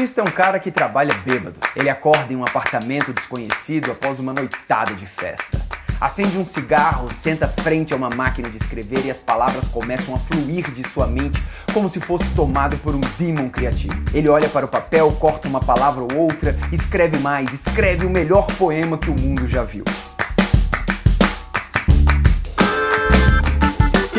artista é um cara que trabalha bêbado. Ele acorda em um apartamento desconhecido após uma noitada de festa. Acende um cigarro, senta frente a uma máquina de escrever e as palavras começam a fluir de sua mente como se fosse tomado por um demon criativo. Ele olha para o papel, corta uma palavra ou outra, escreve mais, escreve o melhor poema que o mundo já viu.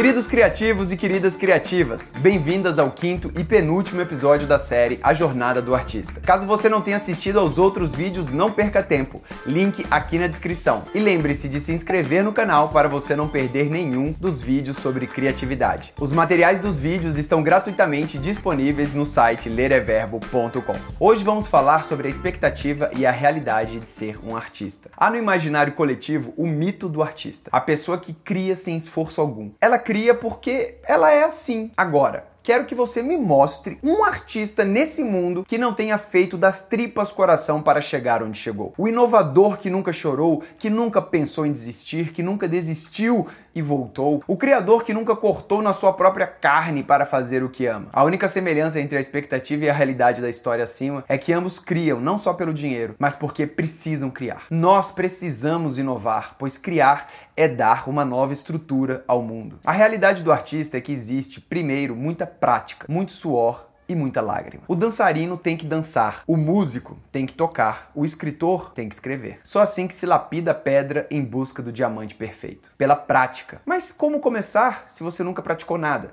Queridos criativos e queridas criativas, bem-vindas ao quinto e penúltimo episódio da série A Jornada do Artista. Caso você não tenha assistido aos outros vídeos, não perca tempo. Link aqui na descrição. E lembre-se de se inscrever no canal para você não perder nenhum dos vídeos sobre criatividade. Os materiais dos vídeos estão gratuitamente disponíveis no site lereverbo.com. Hoje vamos falar sobre a expectativa e a realidade de ser um artista. Há no imaginário coletivo o mito do artista, a pessoa que cria sem esforço algum. Ela cria porque ela é assim. Agora, quero que você me mostre um artista nesse mundo que não tenha feito das tripas coração para chegar onde chegou. O inovador que nunca chorou, que nunca pensou em desistir, que nunca desistiu e voltou. O criador que nunca cortou na sua própria carne para fazer o que ama. A única semelhança entre a expectativa e a realidade da história acima é que ambos criam não só pelo dinheiro, mas porque precisam criar. Nós precisamos inovar, pois criar é dar uma nova estrutura ao mundo. A realidade do artista é que existe, primeiro, muita prática, muito suor, e muita lágrima. O dançarino tem que dançar, o músico tem que tocar, o escritor tem que escrever. Só assim que se lapida a pedra em busca do diamante perfeito. Pela prática. Mas como começar se você nunca praticou nada?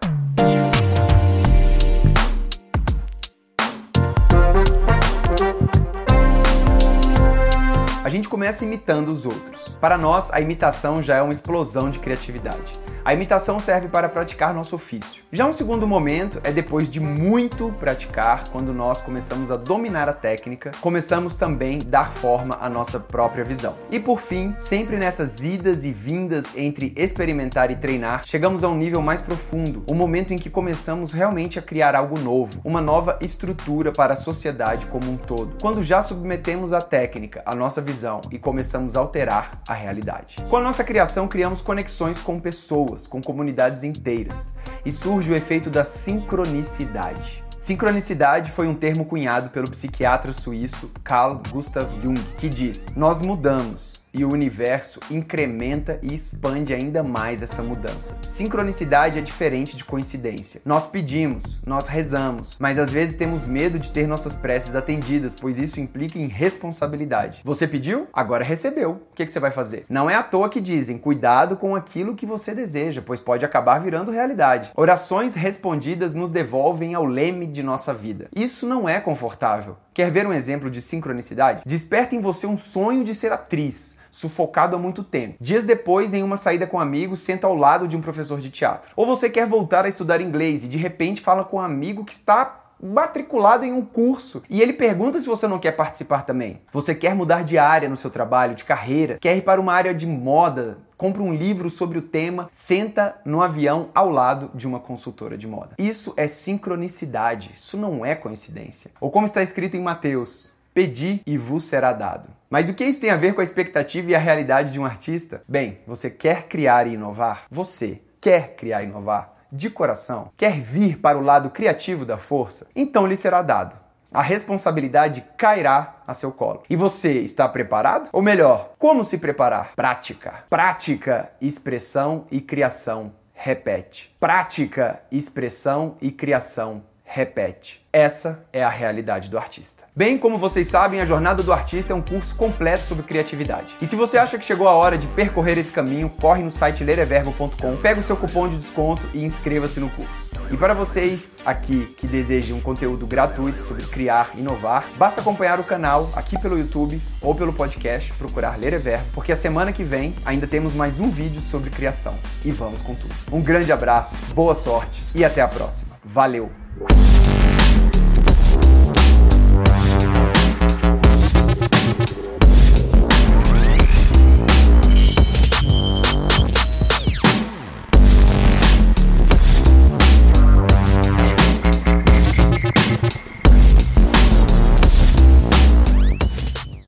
A gente começa imitando os outros. Para nós, a imitação já é uma explosão de criatividade. A imitação serve para praticar nosso ofício. Já um segundo momento é depois de muito praticar, quando nós começamos a dominar a técnica, começamos também dar forma à nossa própria visão. E por fim, sempre nessas idas e vindas entre experimentar e treinar, chegamos a um nível mais profundo, o um momento em que começamos realmente a criar algo novo, uma nova estrutura para a sociedade como um todo. Quando já submetemos a técnica, a nossa visão e começamos a alterar a realidade. Com a nossa criação, criamos conexões com pessoas pessoas, com comunidades inteiras, e surge o efeito da sincronicidade. Sincronicidade foi um termo cunhado pelo psiquiatra suíço Carl Gustav Jung, que diz: Nós mudamos, e o universo incrementa e expande ainda mais essa mudança. Sincronicidade é diferente de coincidência. Nós pedimos, nós rezamos, mas às vezes temos medo de ter nossas preces atendidas, pois isso implica em responsabilidade. Você pediu? Agora recebeu. O que, que você vai fazer? Não é à toa que dizem cuidado com aquilo que você deseja, pois pode acabar virando realidade. Orações respondidas nos devolvem ao leme de nossa vida. Isso não é confortável. Quer ver um exemplo de sincronicidade? Desperta em você um sonho de ser atriz sufocado há muito tempo. Dias depois, em uma saída com amigos, senta ao lado de um professor de teatro. Ou você quer voltar a estudar inglês e de repente fala com um amigo que está matriculado em um curso e ele pergunta se você não quer participar também. Você quer mudar de área no seu trabalho, de carreira, quer ir para uma área de moda, compra um livro sobre o tema, senta no avião ao lado de uma consultora de moda. Isso é sincronicidade, isso não é coincidência. Ou como está escrito em Mateus, Pedi e vos será dado. Mas o que isso tem a ver com a expectativa e a realidade de um artista? Bem, você quer criar e inovar? Você quer criar e inovar? De coração? Quer vir para o lado criativo da força? Então lhe será dado. A responsabilidade cairá a seu colo. E você está preparado? Ou melhor, como se preparar? Prática. Prática, expressão e criação. Repete. Prática, expressão e criação. Repete. Essa é a realidade do artista. Bem como vocês sabem, a Jornada do Artista é um curso completo sobre criatividade. E se você acha que chegou a hora de percorrer esse caminho, corre no site lereverbo.com, pega o seu cupom de desconto e inscreva-se no curso. E para vocês aqui que desejam um conteúdo gratuito sobre criar inovar, basta acompanhar o canal aqui pelo YouTube ou pelo podcast, procurar Ler porque a semana que vem ainda temos mais um vídeo sobre criação. E vamos com tudo. Um grande abraço, boa sorte e até a próxima. Valeu! Bye.